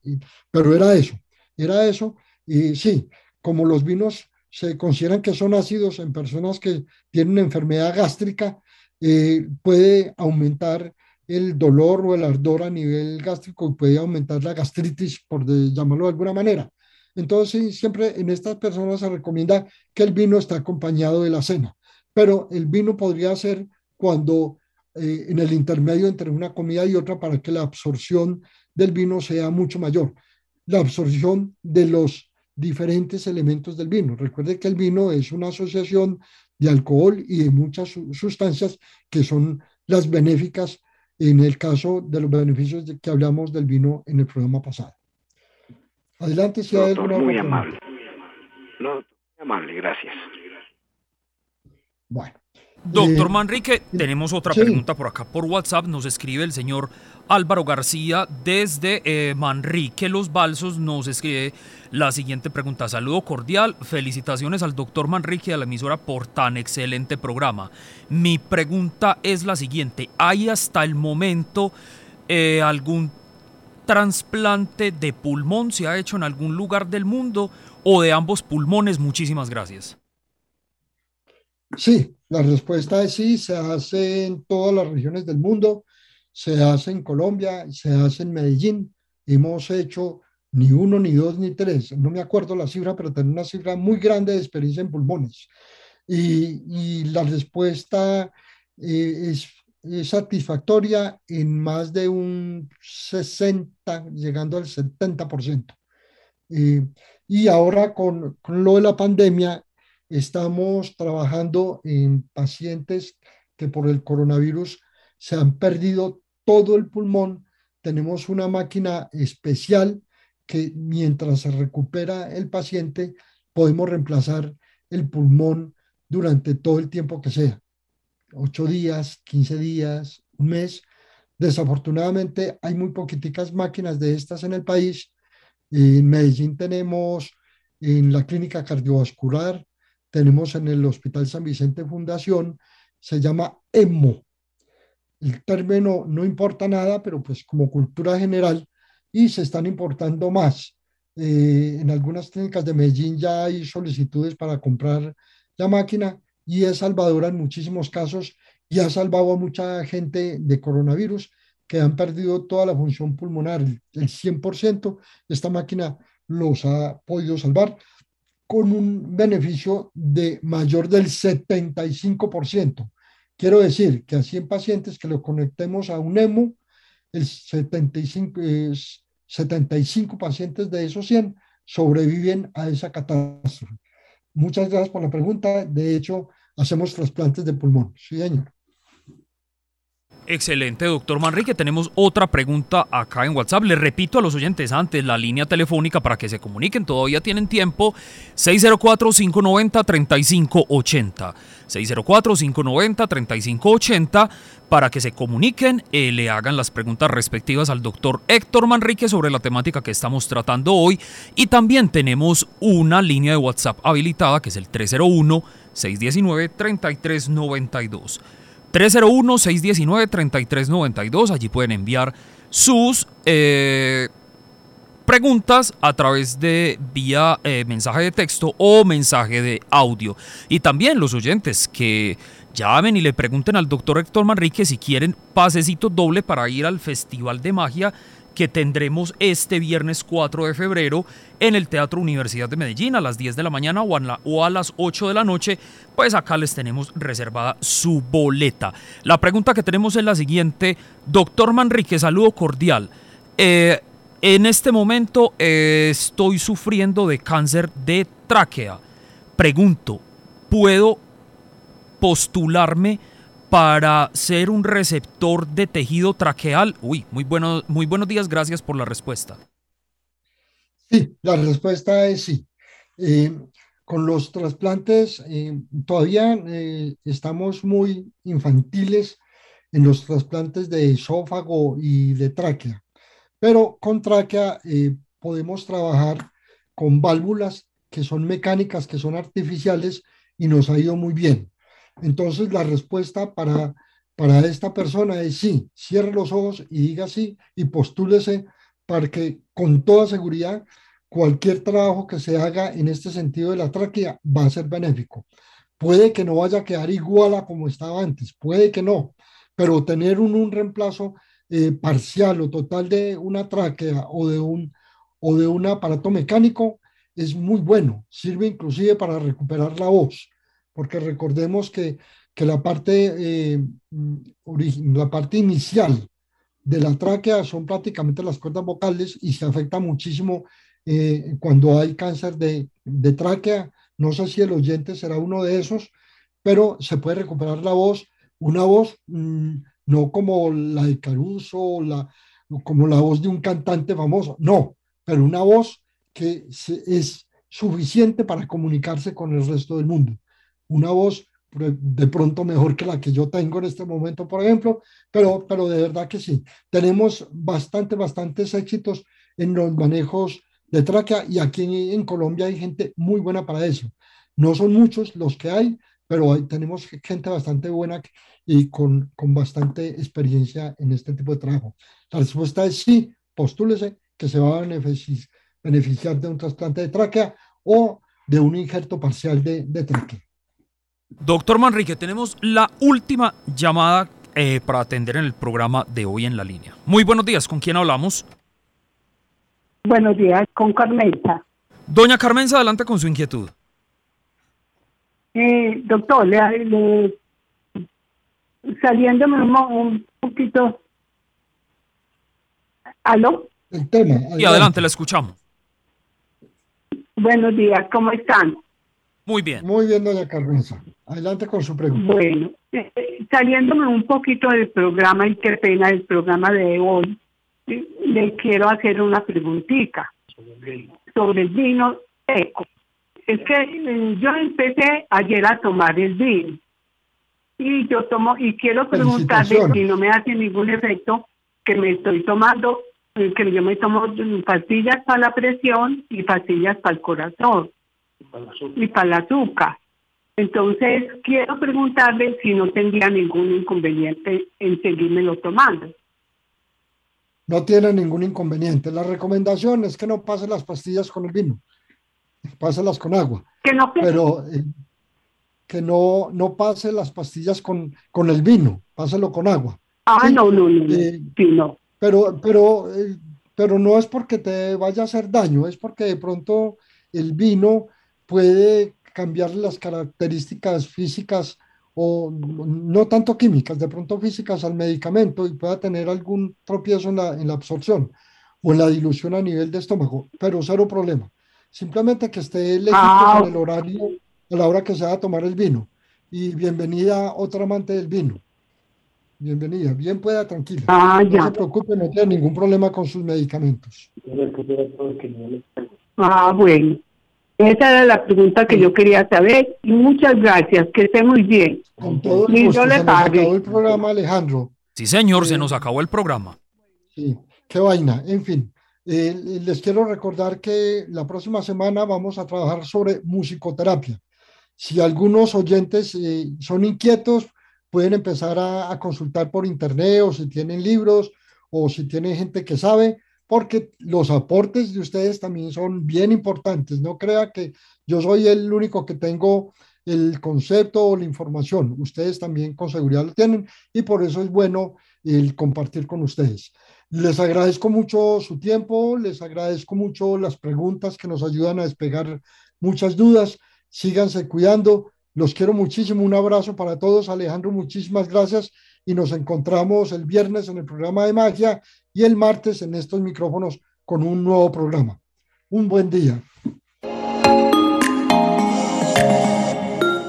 pero era eso, era eso. Y sí, como los vinos se consideran que son ácidos en personas que tienen enfermedad gástrica, eh, puede aumentar el dolor o el ardor a nivel gástrico y puede aumentar la gastritis, por llamarlo de alguna manera. Entonces, siempre en estas personas se recomienda que el vino esté acompañado de la cena, pero el vino podría ser cuando eh, en el intermedio entre una comida y otra para que la absorción del vino sea mucho mayor. La absorción de los diferentes elementos del vino. Recuerde que el vino es una asociación de alcohol y de muchas sustancias que son las benéficas en el caso de los beneficios de que hablamos del vino en el programa pasado. Adelante, si hay alguna Muy amable. No, muy amable, gracias. Bueno. Doctor Manrique, tenemos otra pregunta por acá por WhatsApp. Nos escribe el señor Álvaro García desde eh, Manrique Los Balsos. Nos escribe la siguiente pregunta. Saludo cordial. Felicitaciones al doctor Manrique y a la emisora por tan excelente programa. Mi pregunta es la siguiente. ¿Hay hasta el momento eh, algún trasplante de pulmón? ¿Se ha hecho en algún lugar del mundo o de ambos pulmones? Muchísimas gracias. Sí, la respuesta es sí, se hace en todas las regiones del mundo, se hace en Colombia, se hace en Medellín. Hemos hecho ni uno, ni dos, ni tres, no me acuerdo la cifra, pero tengo una cifra muy grande de experiencia en pulmones. Y, la respuesta eh, es, satisfactoria en más de un 60, llegando al 70%. Eh, y ahora con, con lo de la pandemia, Estamos trabajando en pacientes que por el coronavirus se han perdido todo el pulmón. Tenemos una máquina especial que mientras se recupera el paciente podemos reemplazar el pulmón durante todo el tiempo que sea. Ocho días, quince días, un mes. Desafortunadamente hay muy poquiticas máquinas de estas en el país. En Medellín tenemos en la clínica cardiovascular tenemos en el Hospital San Vicente Fundación, se llama EMO. El término no importa nada, pero pues como cultura general, y se están importando más. Eh, en algunas clínicas de Medellín ya hay solicitudes para comprar la máquina y es salvadora en muchísimos casos y ha salvado a mucha gente de coronavirus que han perdido toda la función pulmonar, el 100%. Esta máquina los ha podido salvar con un beneficio de mayor del 75%. Quiero decir que a 100 pacientes que lo conectemos a un EMO, el 75, 75 pacientes de esos 100 sobreviven a esa catástrofe. Muchas gracias por la pregunta. De hecho, hacemos trasplantes de pulmón. Sí, señor. Excelente, doctor Manrique. Tenemos otra pregunta acá en WhatsApp. Le repito a los oyentes antes la línea telefónica para que se comuniquen. Todavía tienen tiempo. 604-590-3580. 604-590-3580 para que se comuniquen, y le hagan las preguntas respectivas al doctor Héctor Manrique sobre la temática que estamos tratando hoy. Y también tenemos una línea de WhatsApp habilitada que es el 301 619 3392. 301-619-3392. Allí pueden enviar sus eh, preguntas a través de vía eh, mensaje de texto o mensaje de audio. Y también los oyentes que llamen y le pregunten al doctor Héctor Manrique si quieren pasecito doble para ir al Festival de Magia que tendremos este viernes 4 de febrero en el Teatro Universidad de Medellín a las 10 de la mañana o a, las 8 de la noche, pues acá les tenemos reservada su boleta. La pregunta que tenemos es la siguiente, doctor Manrique, saludo cordial. Eh, en este momento eh, estoy sufriendo de cáncer de tráquea. Pregunto, ¿puedo postularme? Para ser un receptor de tejido traqueal? Uy, muy, bueno, muy buenos días, gracias por la respuesta. Sí, la respuesta es sí. Eh, con los trasplantes eh, todavía eh, estamos muy infantiles en los trasplantes de esófago y de tráquea, pero con tráquea podemos trabajar con válvulas que son mecánicas, que son artificiales y nos ha ido muy bien. Entonces la respuesta para, para esta persona es sí, cierre los ojos y diga sí y postúlese para que con toda seguridad cualquier trabajo que se haga en este sentido de la tráquea va a ser benéfico. Puede que no vaya a quedar igual a como estaba antes, puede que no, pero tener un, un reemplazo eh, parcial o total de una tráquea o de un, o de un aparato mecánico es muy bueno, sirve inclusive para recuperar la voz, porque recordemos que, que la, parte, eh, la parte inicial de la tráquea son prácticamente las cuerdas vocales y se afecta muchísimo eh, cuando hay cáncer de, de, tráquea. No sé si el oyente será uno de esos, pero se puede recuperar la voz, una voz mmm, no como la de Caruso, la, como la voz de un cantante famoso, no, pero una voz que es suficiente para comunicarse con el resto del mundo. Una voz de pronto mejor que la que yo tengo en este momento, por ejemplo, pero, pero de verdad que sí. Tenemos bastante, bastantes éxitos en los manejos de tráquea y aquí en Colombia hay gente muy buena para eso. No son muchos los que hay, pero tenemos gente bastante buena y con, con bastante experiencia en este tipo de trabajo. La respuesta es sí, postúlese que se va a beneficiar de un trasplante de tráquea o de un injerto parcial de, de tráquea. Doctor Manrique, tenemos la última llamada eh, para atender en el programa de hoy en la línea. Muy buenos días, ¿con quién hablamos? Buenos días, con Carmenza. Doña Carmenza, adelante con su inquietud. Eh, doctor, le, le, saliéndome un, un poquito. ¿Aló? El tema. Y adelante, la escuchamos. Buenos días, ¿cómo están? Muy bien. Muy bien, doña Carmenza. Adelante con su pregunta. Bueno, eh, saliéndome un poquito del programa, y qué pena del programa de hoy, le quiero hacer una preguntita sobre el vino seco. Es que eh, yo empecé ayer a tomar el vino y yo tomo y quiero preguntarle si no me hace ningún efecto que me estoy tomando, eh, que yo me tomo pastillas para la presión y pastillas para el corazón y para el azúcar. Entonces, quiero preguntarle si no tendría ningún inconveniente en seguírmelo tomando. No tiene ningún inconveniente. La recomendación es que no pase las pastillas con el vino, páselas con agua. Que no, pero eh, que no, no pase las pastillas con, con el vino, páselo con agua. Ah, no, no, no, Eh, sí, no. Pero, pero, eh, pero no es porque te vaya a hacer daño, es porque de pronto el vino puede cambiar las características físicas o no tanto químicas, de pronto físicas al medicamento y pueda tener algún tropiezo en la, en la absorción o en la dilución a nivel de estómago, pero cero problema. Simplemente que esté legítimo Ah, en el horario, a la hora que se va a tomar el vino. Y bienvenida otra amante del vino. Bienvenida, bien pueda, tranquila. Ah, No ya. se preocupe, no tiene ningún problema con sus medicamentos. Ah, bueno. Esa era la pregunta que yo quería saber. Y muchas gracias. Que esté muy bien. Con todo el Y gusto, yo le se nos pague. acabó el programa, Alejandro. Sí, señor, se nos acabó el programa. Sí, qué vaina. En fin, eh, les quiero recordar que la próxima semana vamos a trabajar sobre musicoterapia. Si algunos oyentes eh, son inquietos, pueden empezar a, a consultar por internet o si tienen libros o si tienen gente que sabe, porque los aportes de ustedes también son bien importantes. No crea que yo soy el único que tengo el concepto o la información. Ustedes también con seguridad lo tienen y por eso es bueno el compartir con ustedes. Les agradezco mucho su tiempo, les agradezco mucho las preguntas que nos ayudan a despegar muchas dudas. Síganse cuidando. Los quiero muchísimo. Un abrazo para todos. Alejandro, muchísimas gracias. Y nos encontramos el viernes en el programa de magia y el martes en estos micrófonos con un nuevo programa. Un buen día.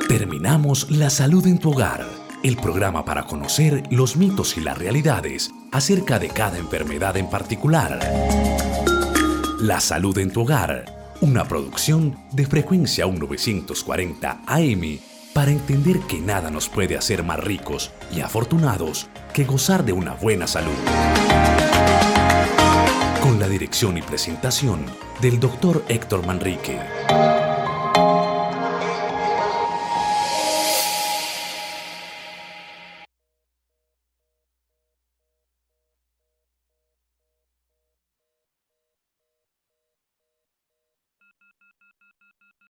Terminamos La Salud en tu Hogar, el programa para conocer los mitos y las realidades acerca de cada enfermedad en particular. La Salud en tu Hogar, una producción de frecuencia 1940 AM para entender que nada nos puede hacer más ricos y afortunados que gozar de una buena salud. Con la dirección y presentación del doctor Héctor Manrique.